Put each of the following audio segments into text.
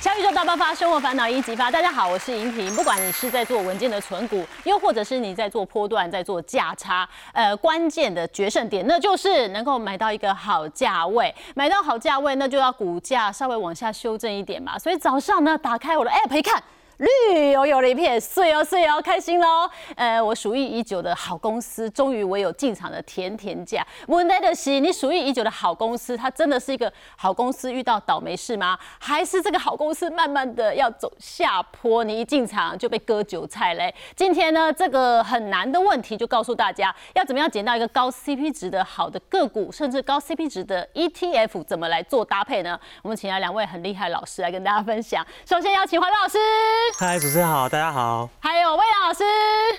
小宇宙大爆发，生活烦恼一激发。大家好，我是莹婷。不管你是在做稳健的存股，又或者是你在做波段、在做价差，呃，关键的决胜点，那就是能够买到一个好价位。买到好价位，那就要股价稍微往下修正一点嘛。所以早上呢，打开我的 app 一看。绿油油的一片，碎哦碎哦，开心喽！呃，我属意已久的好公司，终于我有进场的甜甜价。问题的是，你属意已久的好公司，它真的是一个好公司遇到倒霉事吗？还是这个好公司慢慢的要走下坡，你一进场就被割韭菜嘞？今天呢，这个很难的问题就告诉大家，要怎么样捡到一个高 CP 值的好的个股，甚至高 CP 值的 ETF，怎么来做搭配呢？我们请来两位很厉害的老师来跟大家分享。首先邀请黄老师。嗨，主持人好，大家好。还有魏老师，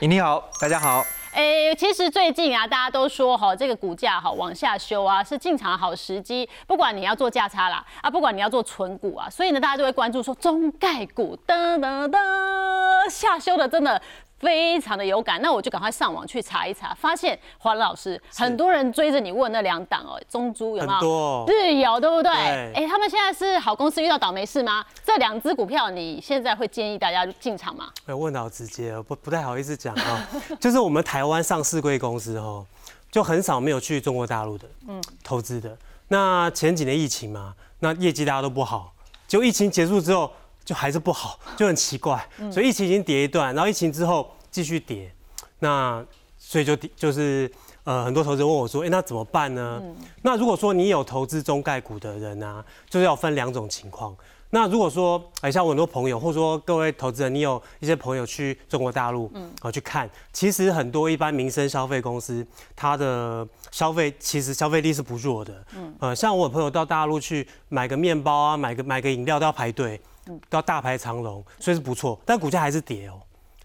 你好，大家好。哎，其实最近啊，大家都说哈，这个股价哈往下修啊，是进场的好时机。不管你要做价差啦，啊，不管你要做存股啊，所以呢，大家就会关注说中概股噔噔噔下修的真的。非常的有感，那我就赶快上网去查一查，发现黄老师很多人追着你问那两档哦，中珠有没有？日有对不对？哎，他们现在是好公司遇到倒霉事吗？这两只股票你现在会建议大家进场吗？哎，问到直接，不不太好意思讲啊，就是我们台湾上市贵公司哦，就很少没有去中国大陆的，嗯，投资的。那前几年疫情嘛，那业绩大家都不好，就疫情结束之后。就还是不好，就很奇怪。所以疫情已经跌一段，然后疫情之后继续跌，那所以就就是呃很多投资人问我说，哎，那怎么办呢？那如果说你有投资中概股的人啊，就是要分两种情况。那如果说哎像我很多朋友，或者说各位投资人，你有一些朋友去中国大陆，嗯，啊去看，其实很多一般民生消费公司，它的消费其实消费力是不弱的。嗯，呃，像我朋友到大陆去买个面包啊，买个买个饮料都要排队。都要大排长龙，所以是不错，但股价还是跌哦。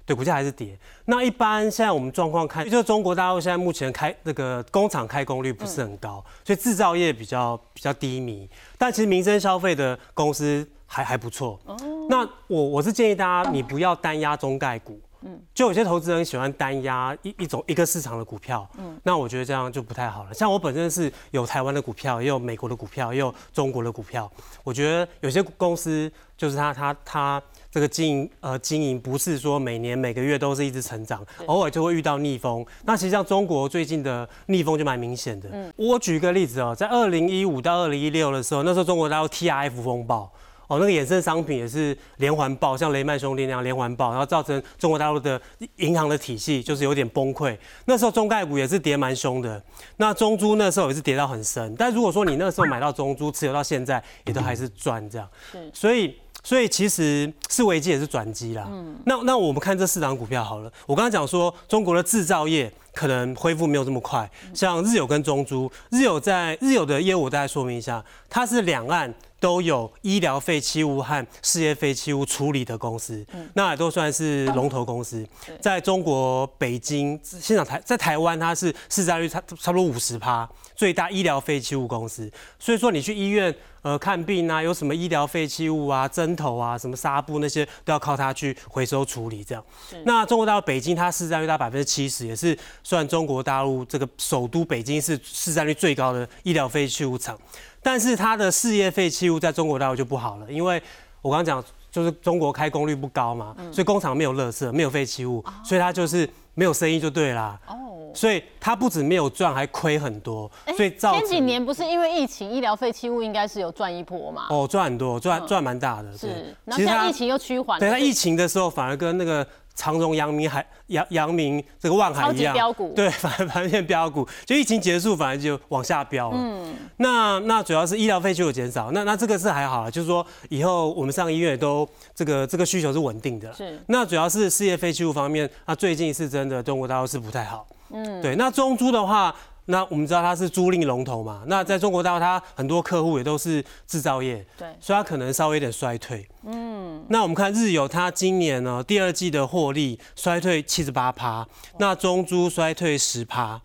对，股价还是跌。那一般现在我们状况看，就是中国大陆现在目前开那个工厂开工率不是很高，所以制造业比较比较低迷。但其实民生消费的公司还还不错。哦。那我我是建议大家，你不要单压中概股。嗯。就有些投资人喜欢单压一一种一个市场的股票。嗯。那我觉得这样就不太好了。像我本身是有台湾的股票，也有美国的股票，也有中国的股票。我觉得有些公司。就是他他他这个经营呃经营不是说每年每个月都是一直成长，偶尔就会遇到逆风。那其实像中国最近的逆风就蛮明显的。我举一个例子哦，在二零一五到二零一六的时候，那时候中国大陆 T R F 风暴。哦，那个衍生商品也是连环爆，像雷曼兄弟那样连环爆，然后造成中国大陆的银行的体系就是有点崩溃。那时候中概股也是跌蛮凶的，那中珠那时候也是跌到很深。但如果说你那时候买到中珠，持有到现在，也都还是赚这样。所以。所以其实是危机也是转机啦。嗯，那那我们看这四档股票好了。我刚刚讲说，中国的制造业可能恢复没有这么快。像日友跟中珠，日友在日友的业务，我大概说明一下，它是两岸都有医疗废弃物和事业废弃物处理的公司，那也都算是龙头公司。在中国北京，现场台在台湾，它是市占率差差不多五十趴，最大医疗废弃物公司。所以说你去医院。呃，看病啊，有什么医疗废弃物啊，针头啊，什么纱布那些都要靠它去回收处理。这样，那中国大陆北京它市占率大百分之七十，也是算中国大陆这个首都北京是市占率最高的医疗废弃物厂。但是它的事业废弃物在中国大陆就不好了，因为我刚刚讲就是中国开工率不高嘛，所以工厂没有垃圾，没有废弃物，所以它就是没有生意就对啦。哦所以它不止没有赚，还亏很多。所以前几年不是因为疫情，医疗废弃物应该是有赚一波嘛？哦，赚很多，赚赚蛮大的。是，然后现在疫情又趋缓。对，它疫情的时候反而跟那个。长荣、阳明、海阳、阳明这个万海一样，对，反而反而变标股，就疫情结束，反而就往下飙了。嗯，那那主要是医疗费就有减少，那那这个是还好了，就是说以后我们上医院都这个这个需求是稳定的。是，那主要是事业废弃物方面，那最近是真的中国大陆是不太好。嗯，对，那中珠的话。那我们知道它是租赁龙头嘛？那在中国大陆，它很多客户也都是制造业，对，所以它可能稍微有点衰退。嗯，那我们看日游，它今年呢第二季的获利衰退七十八趴，那中珠衰退十趴。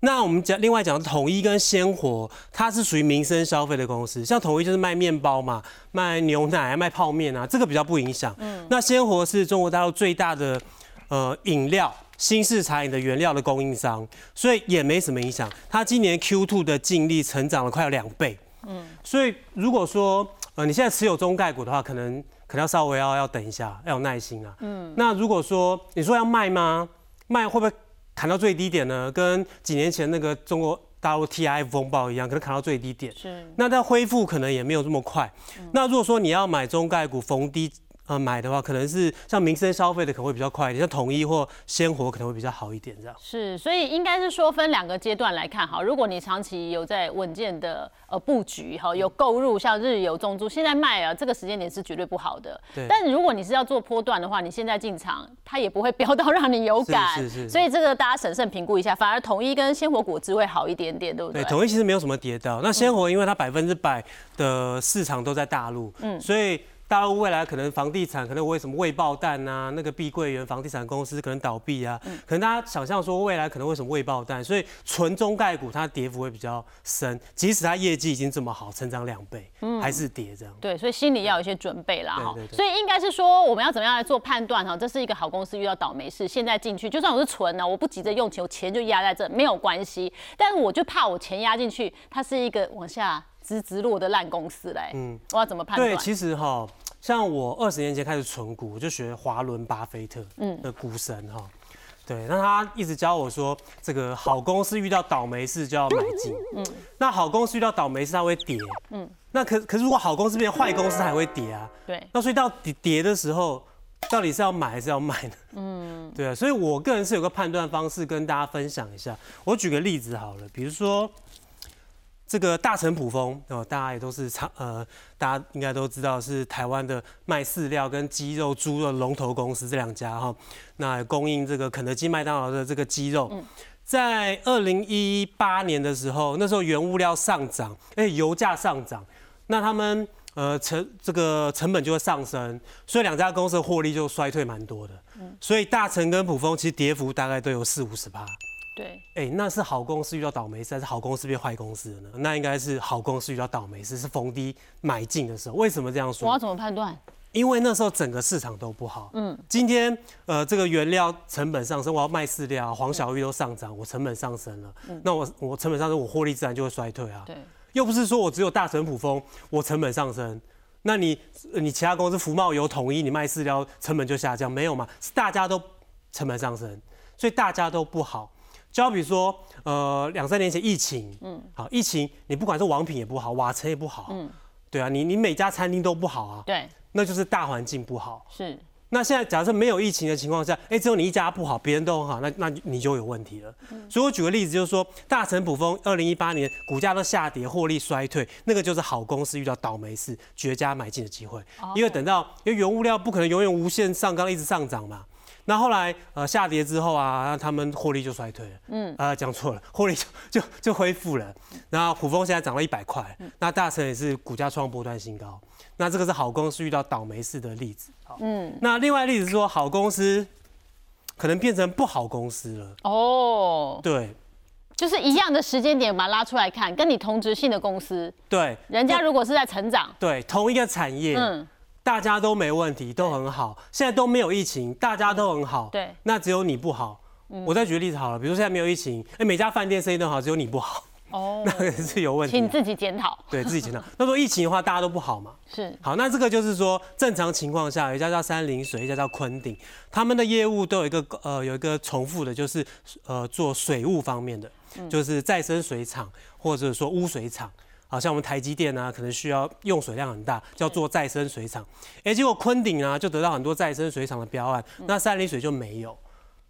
那我们讲另外讲统一跟鲜活，它是属于民生消费的公司，像统一就是卖面包嘛，卖牛奶、卖泡面啊，这个比较不影响。嗯，那鲜活是中国大陆最大的呃饮料。新式茶饮的原料的供应商，所以也没什么影响。它今年 Q2 的净利成长了快要两倍。嗯，所以如果说呃，你现在持有中概股的话，可能可能要稍微要要等一下，要有耐心啊。嗯，那如果说你说要卖吗？卖会不会砍到最低点呢？跟几年前那个中国大陆 TIF 风暴一样，可能砍到最低点。是，那它恢复可能也没有这么快。那如果说你要买中概股逢低。呃，买的话可能是像民生消费的可能会比较快一点，像统一或鲜活可能会比较好一点，这样。是，所以应该是说分两个阶段来看哈。如果你长期有在稳健的呃布局哈，有购入像日游、中珠，现在卖啊，这个时间点是绝对不好的。对。但如果你是要做波段的话，你现在进场，它也不会 飙到让你有感。是是。所以这个大家审慎评估一下，反而统一跟鲜活果汁会好一点点，对不对？对，统一其实没有什么跌到。那鲜活因为它百分之百的市场都在大陆，嗯，所以。大陆未来可能房地产可能为什么未爆弹啊？那个碧桂园房地产公司可能倒闭啊？可能大家想象说未来可能会什么未爆弹？所以纯中概股它跌幅会比较深，即使它业绩已经这么好，成长两倍，还是跌这样。对，所以心里要有一些准备啦哈。所以应该是说我们要怎么样来做判断哈？这是一个好公司遇到倒霉事，现在进去，就算我是存呢，我不急着用钱，我钱就压在这没有关系。但是我就怕我钱压进去，它是一个往下。直直落的烂公司嘞，嗯，我要怎么判断？对，其实哈，像我二十年前开始存股，我就学华伦巴菲特的股神哈，对，那他一直教我说，这个好公司遇到倒霉事就要买进，嗯，那好公司遇到倒霉事它会跌，嗯，那可可是如果好公司变成坏公司，它还会跌啊，对，那所以到底跌的时候，到底是要买还是要卖呢？嗯，对啊，所以我个人是有个判断方式跟大家分享一下，我举个例子好了，比如说。这个大成普丰哦，大家也都是常呃，大家应该都知道是台湾的卖饲料跟鸡肉、猪肉龙头公司这两家哈。那供应这个肯德基、麦当劳的这个鸡肉，在二零一八年的时候，那时候原物料上涨，哎，油价上涨，那他们呃成这个成本就会上升，所以两家公司的获利就衰退蛮多的。所以大成跟普丰其实跌幅大概都有四五十趴。对，哎，那是好公司遇到倒霉事，还是好公司变坏公司了呢？那应该是好公司遇到倒霉事，是逢低买进的时候。为什么这样说？我要怎么判断？因为那时候整个市场都不好。嗯，今天呃，这个原料成本上升，我要卖饲料，黄小玉都上涨，我成本上升了。嗯，那我我成本上升，我获利自然就会衰退啊。对，又不是说我只有大成普丰，我成本上升，那你你其他公司福茂油统一，你卖饲料成本就下降，没有嘛？是大家都成本上升，所以大家都不好。就好比说，呃，两三年前疫情，嗯，好，疫情你不管是王品也不好，瓦城也不好，嗯，对啊，你你每家餐厅都不好啊，对，那就是大环境不好。是。那现在假设没有疫情的情况下，哎，只有你一家不好，别人都很好，那那你就有问题了。所以我举个例子，就是说大成普丰二零一八年股价都下跌，获利衰退，那个就是好公司遇到倒霉事，绝佳买进的机会。因为等到因为原物料不可能永远无限上纲，一直上涨嘛。那后来呃下跌之后啊，那他们获利就衰退了。嗯，啊讲错了，获利就就就恢复了。然后虎峰现在涨了一百块，那大成也是股价创波段新高。那这个是好公司遇到倒霉事的例子。好，嗯，那另外例子是说好公司可能变成不好公司了。哦，对，就是一样的时间点把它拉出来看，跟你同质性的公司，对，人家如果是在成长，对，同一个产业，嗯。大家都没问题，都很好。现在都没有疫情，大家都很好。对，那只有你不好。我再举个例子好了，比如说现在没有疫情，哎，每家饭店生意都好，只有你不好。哦，那个是有问题，请自己检讨。对自己检讨。那说疫情的话，大家都不好嘛？是。好，那这个就是说，正常情况下，一家叫三林水，一家叫昆鼎，他们的业务都有一个呃有一个重复的，就是呃做水务方面的，就是再生水厂或者说污水厂。好像我们台积电啊，可能需要用水量很大，叫做再生水厂。哎，结果昆鼎啊，就得到很多再生水厂的标案，那三林水就没有。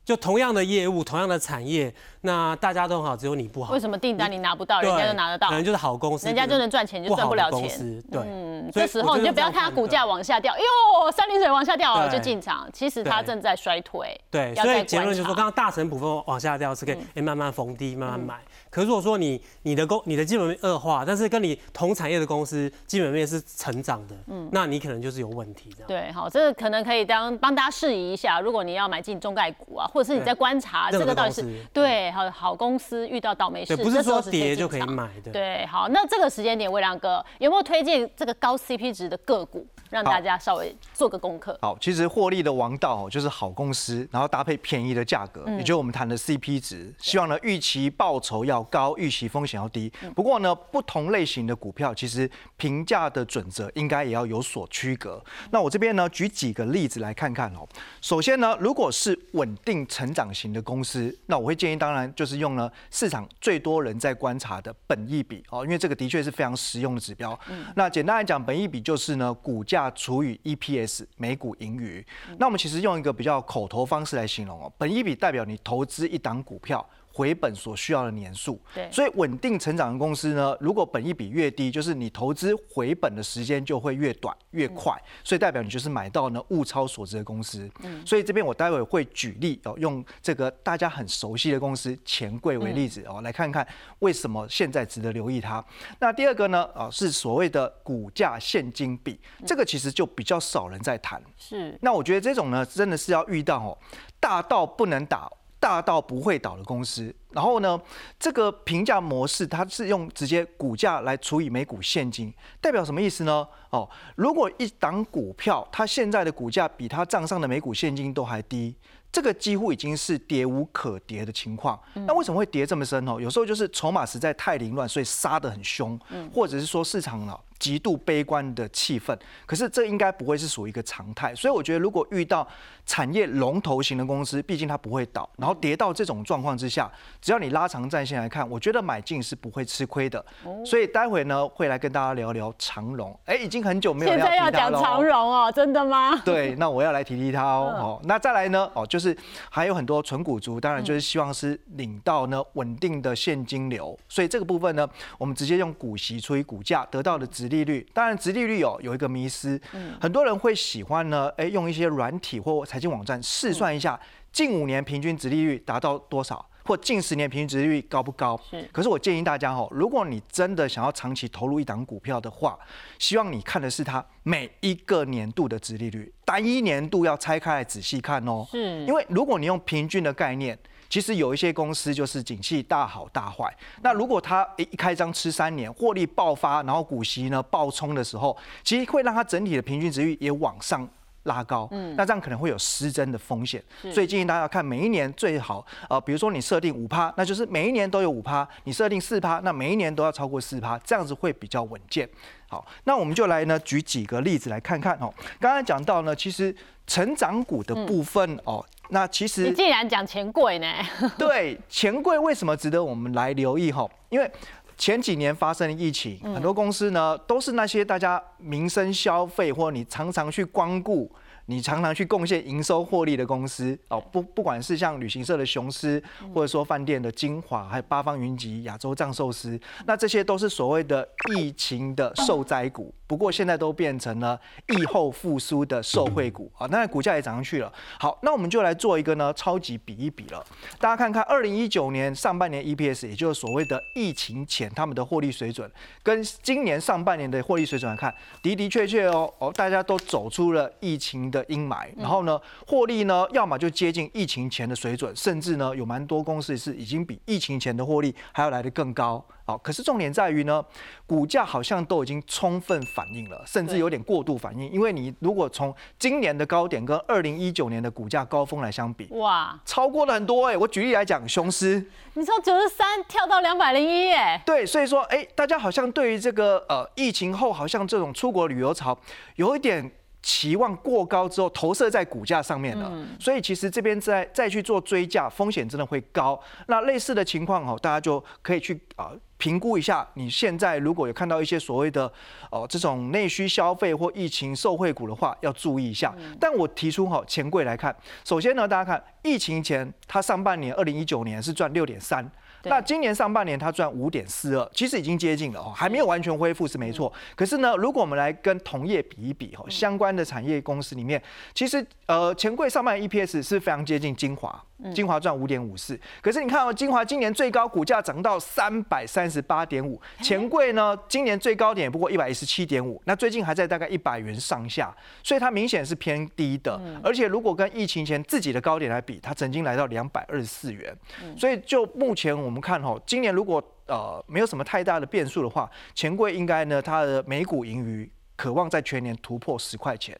就同样的业务，同样的产业，那大家都很好，只有你不好。为什么订单你拿不到，人家就拿得到？可能就是好公司，人家就能赚钱，就赚不了钱。对，嗯，这时候你就不要看它股价往下掉，哟，三零水往下掉了就进场，其实它正在衰退。对，所以结论就是说，刚刚大成股份往下掉是可以，哎，慢慢逢低慢慢买。可如果说你你的公你的基本面恶化，但是跟你同产业的公司基本面是成长的，嗯，那你可能就是有问题这样。对，好，这个可能可以当帮大家示意一下，如果你要买进中概股啊，或者是你在观察这个到底是对好好公司遇到倒霉事，不是说跌就可以买的。对，好，那这个时间点，魏良哥有没有推荐这个高 CP 值的个股？让大家稍微做个功课。好，其实获利的王道就是好公司，然后搭配便宜的价格，也就是我们谈的 CP 值。希望呢预期报酬要高，预期风险要低。不过呢，不同类型的股票其实评价的准则应该也要有所区隔。那我这边呢举几个例子来看看哦。首先呢，如果是稳定成长型的公司，那我会建议，当然就是用呢市场最多人在观察的本益比哦，因为这个的确是非常实用的指标。那简单来讲，本益比就是呢股价除以 EPS 每股盈余。那我们其实用一个比较口头方式来形容哦，本一比代表你投资一档股票。回本所需要的年数，对，所以稳定成长的公司呢，如果本益比越低，就是你投资回本的时间就会越短越快，所以代表你就是买到呢物超所值的公司。嗯，所以这边我待会会举例哦，用这个大家很熟悉的公司钱柜为例子哦，来看看为什么现在值得留意它。那第二个呢，啊是所谓的股价现金比，这个其实就比较少人在谈。是，那我觉得这种呢，真的是要遇到哦，大到不能打。大到不会倒的公司，然后呢，这个评价模式它是用直接股价来除以每股现金，代表什么意思呢？哦，如果一档股票它现在的股价比它账上的每股现金都还低，这个几乎已经是跌无可跌的情况。那为什么会跌这么深哦？有时候就是筹码实在太凌乱，所以杀得很凶，或者是说市场呢？极度悲观的气氛，可是这应该不会是属于一个常态，所以我觉得如果遇到产业龙头型的公司，毕竟它不会倒，然后跌到这种状况之下，只要你拉长战线来看，我觉得买进是不会吃亏的。所以待会呢会来跟大家聊聊长荣，哎，已经很久没有现在要讲长荣哦，真的吗？对，那我要来提提它哦。哦，那再来呢？哦，就是还有很多纯股族，当然就是希望是领到呢稳定的现金流，所以这个部分呢，我们直接用股息除以股价得到的值。利率当然，殖利率有有一个迷失，很多人会喜欢呢，哎，用一些软体或财经网站试算一下近五年平均殖利率达到多少，或近十年平均值利率高不高？是。可是我建议大家哦，如果你真的想要长期投入一档股票的话，希望你看的是它每一个年度的值利率，单一年度要拆开来仔细看哦。是。因为如果你用平均的概念。其实有一些公司就是景气大好大坏，那如果它一开张吃三年，获利爆发，然后股息呢暴冲的时候，其实会让它整体的平均值率也往上拉高，嗯，那这样可能会有失真的风险，所以建议大家看每一年最好，呃，比如说你设定五趴，那就是每一年都有五趴；你设定四趴，那每一年都要超过四趴，这样子会比较稳健。好，那我们就来呢举几个例子来看看哦。刚才讲到呢，其实成长股的部分哦。那其实你既然讲钱柜呢？对，钱柜为什么值得我们来留意哈？因为前几年发生的疫情，很多公司呢都是那些大家民生消费或你常常去光顾。你常常去贡献营收获利的公司哦，不不管是像旅行社的雄狮，或者说饭店的精华，还有八方云集、亚洲藏寿司，那这些都是所谓的疫情的受灾股。不过现在都变成了疫后复苏的受惠股啊，那股价也涨上去了。好，那我们就来做一个呢超级比一比了。大家看看二零一九年上半年 EPS，也就是所谓的疫情前他们的获利水准，跟今年上半年的获利水准来看，的的确确哦哦，大家都走出了疫情。的阴霾，然后呢，获利呢，要么就接近疫情前的水准，甚至呢，有蛮多公司是已经比疫情前的获利还要来得更高。好，可是重点在于呢，股价好像都已经充分反映了，甚至有点过度反应。因为你如果从今年的高点跟二零一九年的股价高峰来相比，哇，超过了很多哎。我举例来讲，雄狮，你从九十三跳到两百零一哎。对，所以说哎，大家好像对于这个呃疫情后好像这种出国旅游潮有一点。期望过高之后投射在股价上面了，所以其实这边再再去做追价，风险真的会高。那类似的情况哦，大家就可以去啊评估一下。你现在如果有看到一些所谓的哦这种内需消费或疫情受惠股的话，要注意一下。但我提出哈钱柜来看，首先呢，大家看疫情前它上半年二零一九年是赚六点三。那今年上半年它赚五点四二，其实已经接近了哦，还没有完全恢复是没错。可是呢，如果我们来跟同业比一比哦，相关的产业公司里面，其实呃钱柜上半年 EPS 是非常接近精华。金华赚五点五四，可是你看哦，金华今年最高股价涨到三百三十八点五，钱柜呢今年最高点也不过一百一十七点五，那最近还在大概一百元上下，所以它明显是偏低的。而且如果跟疫情前自己的高点来比，它曾经来到两百二十四元，所以就目前我们看哈，今年如果呃没有什么太大的变数的话，钱柜应该呢它的每股盈余。渴望在全年突破十块钱。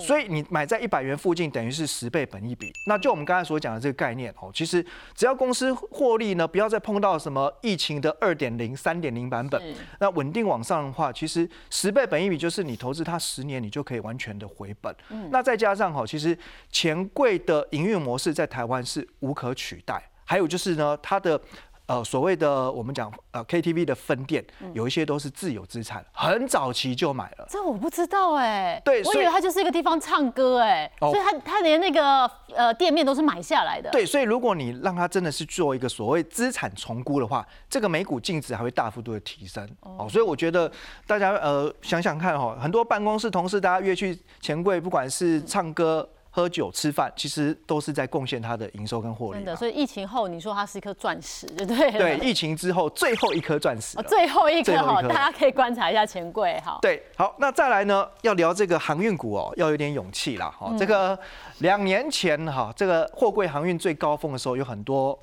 所以你买在一百元附近，等于是十倍本一比。那就我们刚才所讲的这个概念哦，其实只要公司获利呢，不要再碰到什么疫情的二点零、三点零版本，那稳定往上的话，其实十倍本一比就是你投资它十年，你就可以完全的回本。那再加上哈，其实钱柜的营运模式在台湾是无可取代。还有就是呢，它的。呃，所谓的我们讲呃 KTV 的分店，有一些都是自有资产，很早期就买了。这我不知道哎，对，我以为它就是一个地方唱歌哎，所以他他连那个呃店面都是买下来的。对，所以如果你让它真的是做一个所谓资产重估的话，这个每股净值还会大幅度的提升哦。所以我觉得大家呃想想看哈，很多办公室同事大家约去钱柜，不管是唱歌。喝酒吃饭，其实都是在贡献它的营收跟获利。真的，所以疫情后，你说它是一颗钻石，对不对？对，疫情之后最后一颗钻石。最后一颗哈，大家可以观察一下钱柜哈。对，好，那再来呢，要聊这个航运股哦，要有点勇气啦。哈，这个两年前哈，这个货柜航运最高峰的时候，有很多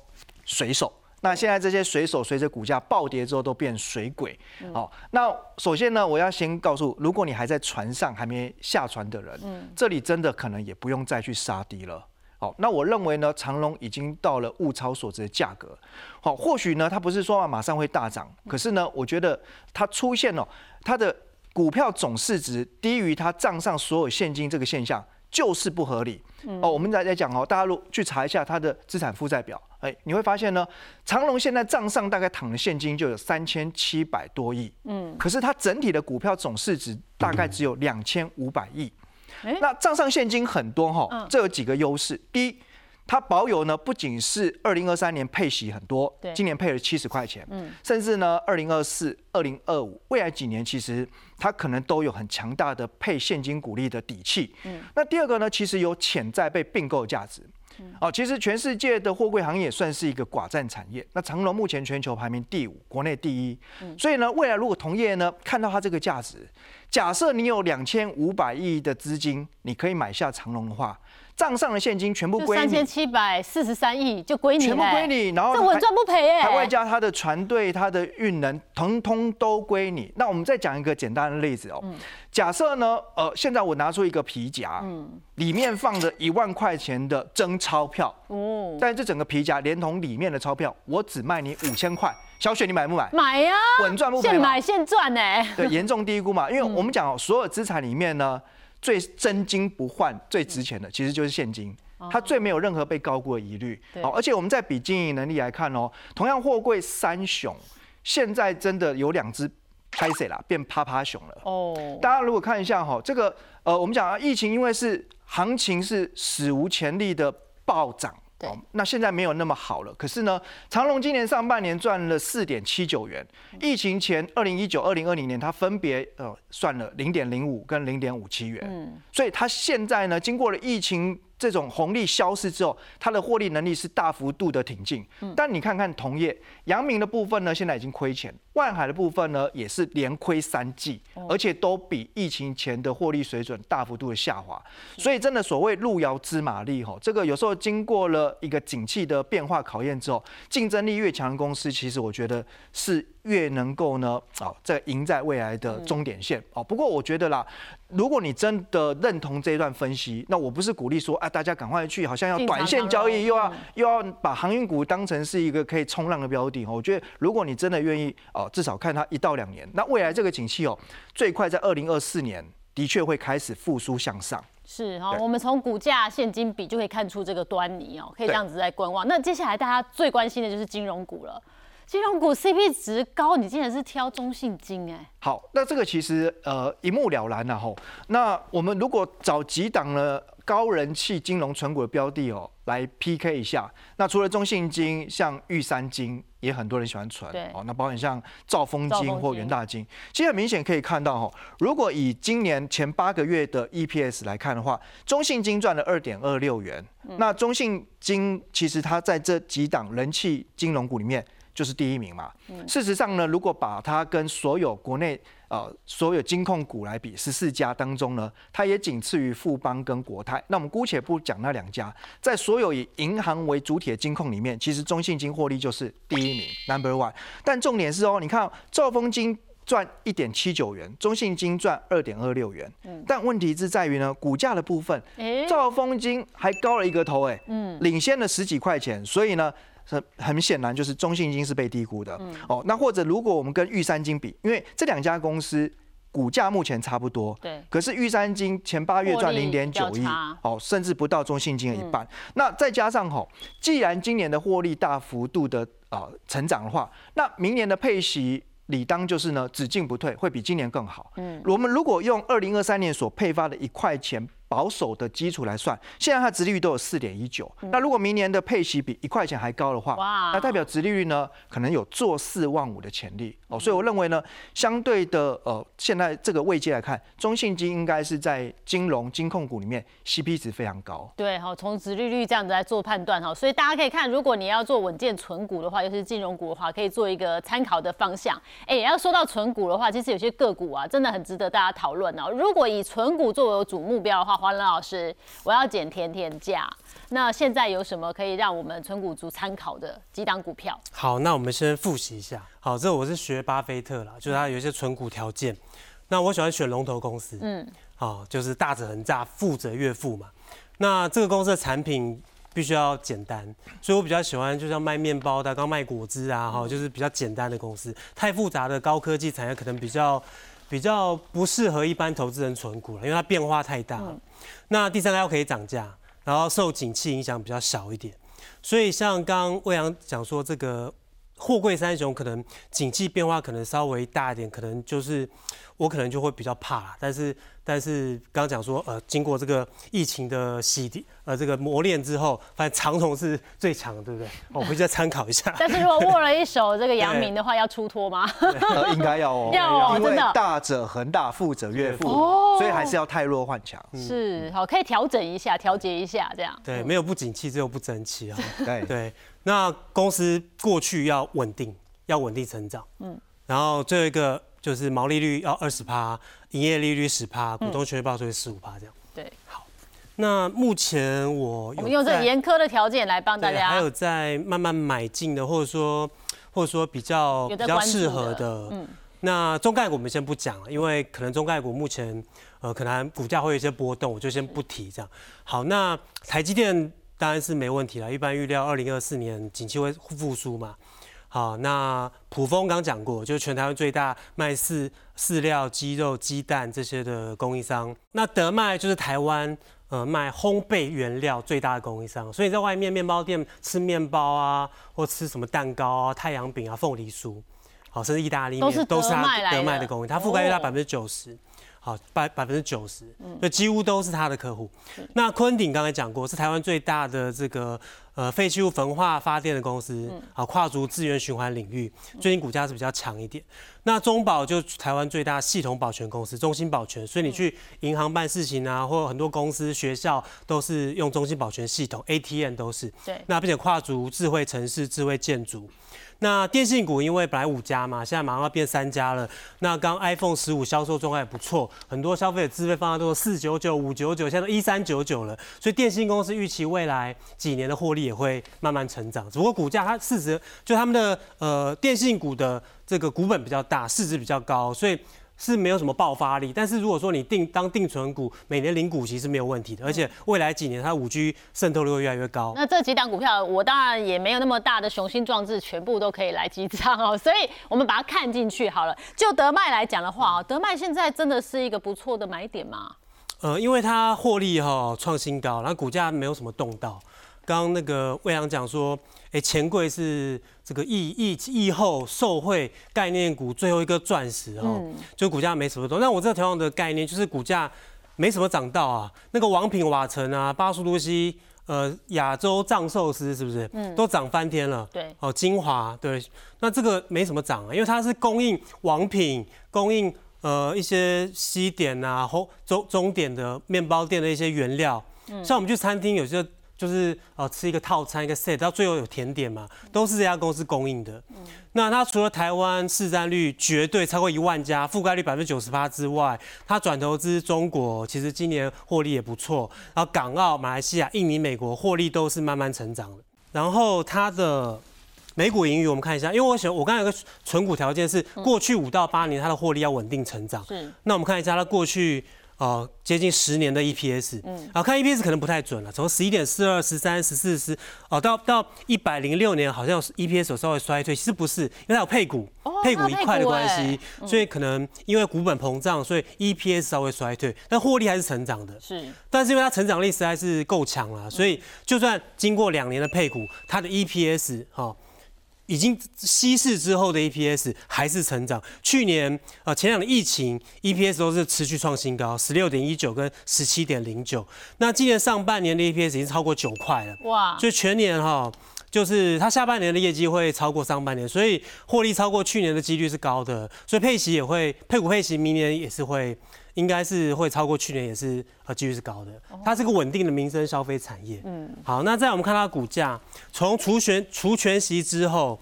水手。那现在这些水手随着股价暴跌之后都变水鬼，好，那首先呢，我要先告诉，如果你还在船上还没下船的人，嗯，这里真的可能也不用再去杀低了，好，那我认为呢，长隆已经到了物超所值的价格，好，或许呢，它不是说马上会大涨，可是呢，我觉得它出现了它的股票总市值低于它账上所有现金这个现象。就是不合理。哦，我们再再讲哦，大家如去查一下它的资产负债表，哎，你会发现呢，长隆现在账上大概躺的现金就有三千七百多亿，嗯，可是它整体的股票总市值大概只有两千五百亿，那账上现金很多哈，这有几个优势，第一。它保有呢，不仅是二零二三年配息很多，今年配了七十块钱，嗯，甚至呢，二零二四、二零二五未来几年，其实它可能都有很强大的配现金股利的底气。嗯，那第二个呢，其实有潜在被并购价值。哦，其实全世界的货柜行业算是一个寡占产业。那长隆目前全球排名第五，国内第一。所以呢，未来如果同业呢看到它这个价值，假设你有两千五百亿的资金，你可以买下长隆的话。账上的现金全部归你，三千七百四十三亿就归你，全部归你，然后这稳赚不赔耶，还外加他的船队、他的运能，通通都归你。那我们再讲一个简单的例子哦，假设呢，呃，现在我拿出一个皮夹，嗯，里面放着一万块钱的真钞票，哦，但是这整个皮夹连同里面的钞票，我只卖你五千块，小雪你买不买？买呀，稳赚不赔，现买现赚呢。对，严重低估嘛，因为 我们讲哦，所有资产里面呢。最真金不换、最值钱的其实就是现金，它最没有任何被高估的疑虑。好，而且我们在比经营能力来看哦，同样货柜三雄，现在真的有两只拍谁啦，变趴趴熊了。哦，大家如果看一下哈，这个呃，我们讲啊，疫情因为是行情是史无前例的暴涨。哦，那现在没有那么好了。可是呢，长隆今年上半年赚了四点七九元，疫情前二零一九、二零二零年它分别呃算了零点零五跟零点五七元。嗯，所以它现在呢，经过了疫情。这种红利消失之后，它的获利能力是大幅度的挺进。但你看看同业，阳明的部分呢，现在已经亏钱；万海的部分呢，也是连亏三季，而且都比疫情前的获利水准大幅度的下滑。所以，真的所谓路遥知马力，哈，这个有时候经过了一个景气的变化考验之后，竞争力越强的公司，其实我觉得是。越能够呢，啊，在赢在未来的终点线哦。不过我觉得啦，如果你真的认同这一段分析，那我不是鼓励说，啊，大家赶快去，好像要短线交易，又要又要把航运股当成是一个可以冲浪的标的。我觉得，如果你真的愿意，哦，至少看它一到两年，那未来这个景气哦，最快在二零二四年的确会开始复苏向上。是哈，我们从股价现金比就可以看出这个端倪哦，可以这样子在观望。那接下来大家最关心的就是金融股了。金融股 CP 值高，你竟然是挑中信金哎？好，那这个其实呃一目了然了吼。那我们如果找几档呢高人气金融存股的标的哦来 PK 一下，那除了中信金，像玉山金也很多人喜欢存，哦，那包括像兆丰金或元大金，其实很明显可以看到哈，如果以今年前八个月的 EPS 来看的话，中信金赚了二点二六元，那中信金其实它在这几档人气金融股里面。就是第一名嘛。事实上呢，如果把它跟所有国内呃所有金控股来比，十四家当中呢，它也仅次于富邦跟国泰。那我们姑且不讲那两家，在所有以银行为主体的金控里面，其实中信金获利就是第一名，Number One。但重点是哦，你看兆丰金。赚一点七九元，中信金赚二点二六元。嗯，但问题是在于呢，股价的部分，兆丰金还高了一个头，哎，嗯，领先了十几块钱，所以呢，很很显然就是中信金是被低估的。哦，那或者如果我们跟玉山金比，因为这两家公司。股价目前差不多，对。可是玉山金前八月赚零点九亿，哦，甚至不到中信金的一半。那再加上吼，既然今年的获利大幅度的啊成长的话，那明年的配息理当就是呢只进不退，会比今年更好。嗯，我们如果用二零二三年所配发的一块钱。保守的基础来算，现在它殖利率都有四点一九。那如果明年的配息比一块钱还高的话，那代表殖利率呢可能有做四万五的潜力哦。所以我认为呢，相对的呃，现在这个位阶来看，中信金应该是在金融金控股里面 CP 值非常高。对哈，从殖利率这样子来做判断哈，所以大家可以看，如果你要做稳健存股的话，尤其是金融股的话，可以做一个参考的方向。哎，要说到存股的话，其实有些个股啊，真的很值得大家讨论哦。如果以存股作为主目标的话，华伦老师，我要减甜甜价。那现在有什么可以让我们存股族参考的几档股票？好，那我们先复习一下。好，这我是学巴菲特啦，就是他有一些存股条件。那我喜欢选龙头公司，嗯，好，就是大者恒大，富者越富嘛。那这个公司的产品必须要简单，所以我比较喜欢，就像卖面包的，刚卖果汁啊，哈，就是比较简单的公司。太复杂的高科技产业可能比较。比较不适合一般投资人存股了，因为它变化太大。那第三个要可以涨价，然后受景气影响比较小一点。所以像刚魏阳讲说，这个货柜三雄可能景气变化可能稍微大一点，可能就是我可能就会比较怕。但是。但是刚刚讲说，呃，经过这个疫情的洗涤，呃，这个磨练之后，发现长虹是最强的，对不对？我回去再参考一下。但是如果握了一手这个阳明的话，要出脱吗？应该要哦，要哦，因为大者恒大，富者越富，所以还是要太弱换强。是，好，可以调整一下，调节一下，这样。对，没有不景气，只有不争气啊。对对，那公司过去要稳定，要稳定成长。嗯，然后最后一个。就是毛利率要二十趴，营业利率十趴，股东权益报酬十五趴这样。对，好。那目前我我们用这严苛的条件来帮大家，还有在慢慢买进的，或者说或者说比较比较适合的。嗯。那中概股我们先不讲了，因为可能中概股目前呃可能股价会有一些波动，我就先不提这样。好，那台积电当然是没问题了，一般预料二零二四年景气会复苏嘛。好，那普丰刚讲过，就是全台湾最大卖饲饲料、鸡肉、鸡蛋这些的供应商。那德麦就是台湾呃卖烘焙原料最大的供应商。所以在外面面包店吃面包啊，或吃什么蛋糕啊、太阳饼啊、凤梨酥，好，甚至意大利面都是它德麦的供应，它覆盖率大百分之九十。好，百百分之九十，所以几乎都是他的客户。那昆鼎刚才讲过，是台湾最大的这个呃废弃物焚化发电的公司，啊，跨足资源循环领域，最近股价是比较强一点。那中保就台湾最大系统保全公司，中心保全，所以你去银行办事情啊，或很多公司、学校都是用中心保全系统，ATM 都是。对。那并且跨足智慧城市、智慧建筑。那电信股因为本来五家嘛，现在马上要变三家了。那刚 iPhone 十五销售状况也不错，很多消费者资费方案都是四九九、五九九，现在都一三九九了。所以电信公司预期未来几年的获利也会慢慢成长。只不过股价它市值就他们的呃电信股的这个股本比较大，市值比较高，所以。是没有什么爆发力，但是如果说你定当定存股，每年领股息是没有问题的，而且未来几年它五 G 渗透率会越来越高。那这几档股票，我当然也没有那么大的雄心壮志，全部都可以来记账哦，所以我们把它看进去好了。就德麦来讲的话哦，德麦现在真的是一个不错的买点嘛？呃，因为它获利哈创新高，然后股价没有什么动到。刚刚那个魏阳讲说，哎，钱柜是这个疫疫疫后受惠概念股最后一个钻石哦，就股价没什么动。那我这个同样的概念就是股价没什么涨到啊。那个王品瓦城啊，巴苏多西，呃，亚洲藏寿司是不是？嗯，都涨翻天了。对，哦，精华对，那这个没什么涨啊，因为它是供应王品，供应呃一些西点啊后中中点的面包店的一些原料。嗯，像我们去餐厅有些。就是呃吃一个套餐一个 set，到最后有甜点嘛，都是这家公司供应的。那它除了台湾市占率绝对超过一万家，覆盖率百分之九十八之外，它转投资中国，其实今年获利也不错。然后港澳、马来西亚、印尼、美国获利都是慢慢成长的。然后它的美股盈余我们看一下，因为我想我刚才有个存股条件是过去五到八年它的获利要稳定成长。是那我们看一下它过去呃接近十年的 EPS，嗯，啊看 EPS 可能不太准了，从十一点四二、十三、十四、十哦到到一百零六年好像 EPS 有稍微衰退，其实不是，因为它有配股，配股一块的关系，所以可能因为股本膨胀，所以 EPS 稍微衰退，但获利还是成长的。是，但是因为它成长力实在是够强了，所以就算经过两年的配股，它的 EPS 哈、已经稀释之后的 EPS 还是成长。去年呃前两年疫情 EPS 都是持续创新高，十六点一九跟十七点零九。那今年上半年的 EPS 已经超过九块了，哇，所以全年哈、就是它下半年的业绩会超过上半年，所以获利超过去年的几率是高的，所以配息也会配股配息，明年也是会，应该是会超过去年，也是呃几率是高的。它是个稳定的民生消费产业。嗯，好，那再来我们看它的股价，从除权除权息之后，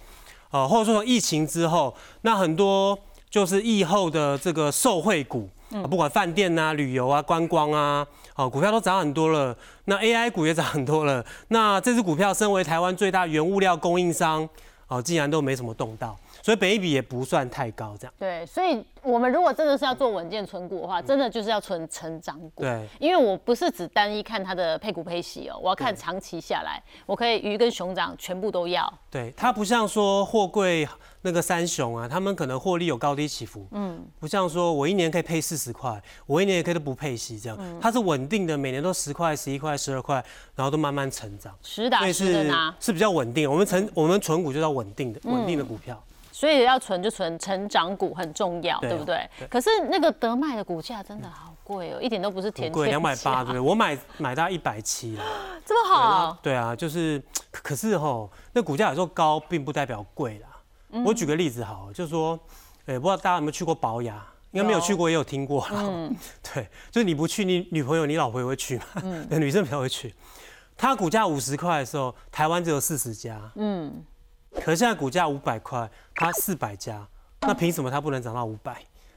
呃，或者说从疫情之后，那很多就是疫后的这个受惠股。啊不管饭店啊、旅游啊、观光啊，哦，股票都涨很多了。那 AI 股也涨很多了。那这只股票身为台湾最大原物料供应商，哦，竟然都没什么动到，所以本一比也不算太高，这样。对，所以我们如果真的是要做稳健存股的话，真的就是要存成长股。对，因为我不是只单一看它的配股配息哦，我要看长期下来，我可以鱼跟熊掌全部都要。对，它不像说货柜那个三雄啊，他们可能获利有高低起伏，嗯，不像说我一年可以配四十块，我一年也可以都不配息这样，它是稳定的，每年都十块、十一块、十二块，然后都慢慢成长，实打是实的拿，是比较稳定。我们成我们存股就叫稳定的稳定的股票，所以要存就存成长股很重要，对对不对对？可是那个德麦的股价真的好贵哦，一点都不是甜贵甜两百八，对？我买买到一百七了，这么好，对啊，就是可可是吼，那股价有时候高并不代表贵啦。嗯我举个例子好了，就是说，哎、不知道大家有没有去过保雅？应该没有有去过，也有听过啦。嗯 对，就是你不去，你女朋友、你老婆也会去嘛？嗯，女生比较会去。它股价五十块的时候，台湾只有四十家，嗯，可是现在股价五百块，它四百家，那凭什么它不能涨到五百？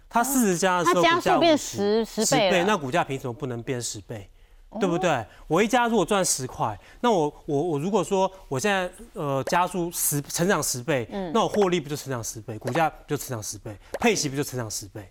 它四十家的时候，股价加速变50十十倍了，那股价凭什么不能变十倍？对不对？我一家如果赚十块，那我我我如果说我现在呃加速十成长十倍，那我获利不就成长十倍，股价不就成长十倍，配息不就成长十倍？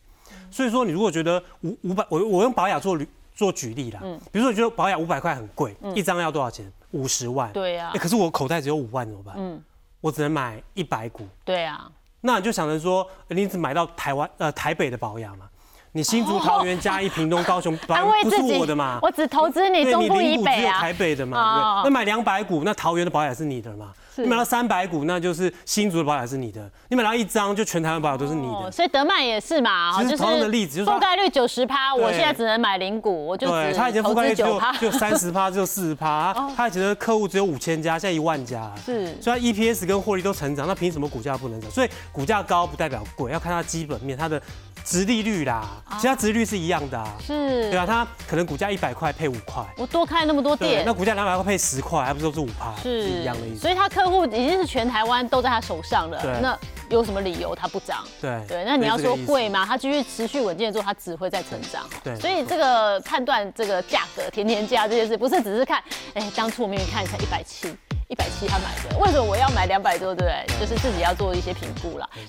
所以说你如果觉得五五百，我我用保雅做举做举例啦，比如说你觉得保雅五百块很贵，一张要多少钱？五十万。对呀欸，可是我口袋只有五万怎么办？我只能买一百股，对啊，那你就想着说，呃你只买到台湾呃台北的保养嘛？你新竹、桃园、嘉义、屏东、高雄，保安雅不是慰自己我的嘛？我只投资你中部以零股只有北啊，台北的嘛？那买两百股，那桃园的保养是你的嘛？是你买到三百股，那就是新竹的保险是你的。你买到一张，就全台湾保险都是你哦，的。所以德曼也是嘛，其实就是同样的例子就是覆盖率九十趴，我对现在只能买零股，我就对，只他以前覆投盖率只有三十趴，只有四十趴。他以前的客户只有五千家，现在一万家。是所以它 EPS 跟获利都成长，那凭什么股价不能涨？所以股价高不代表贵，要看它基本面，它的殖利率啦，其他值利率是一样的啊。是对，啊，它可能股价一百块配五块，我多开那么多，店那，股价两百块配十块，还不是都是五趴，是一样的意思。所以他客户已经是全台湾都在他手上了对，那有什么理由它不涨？对对，那你要说贵吗？它继续持续稳健的做，它只会在成长。对所以这个判断这个价格甜甜价这件事，不是只是看，哎，当初我明明看才一百七。一百七他买的，为什么我要买两百多，对不对？就是自己要做一些评估啦。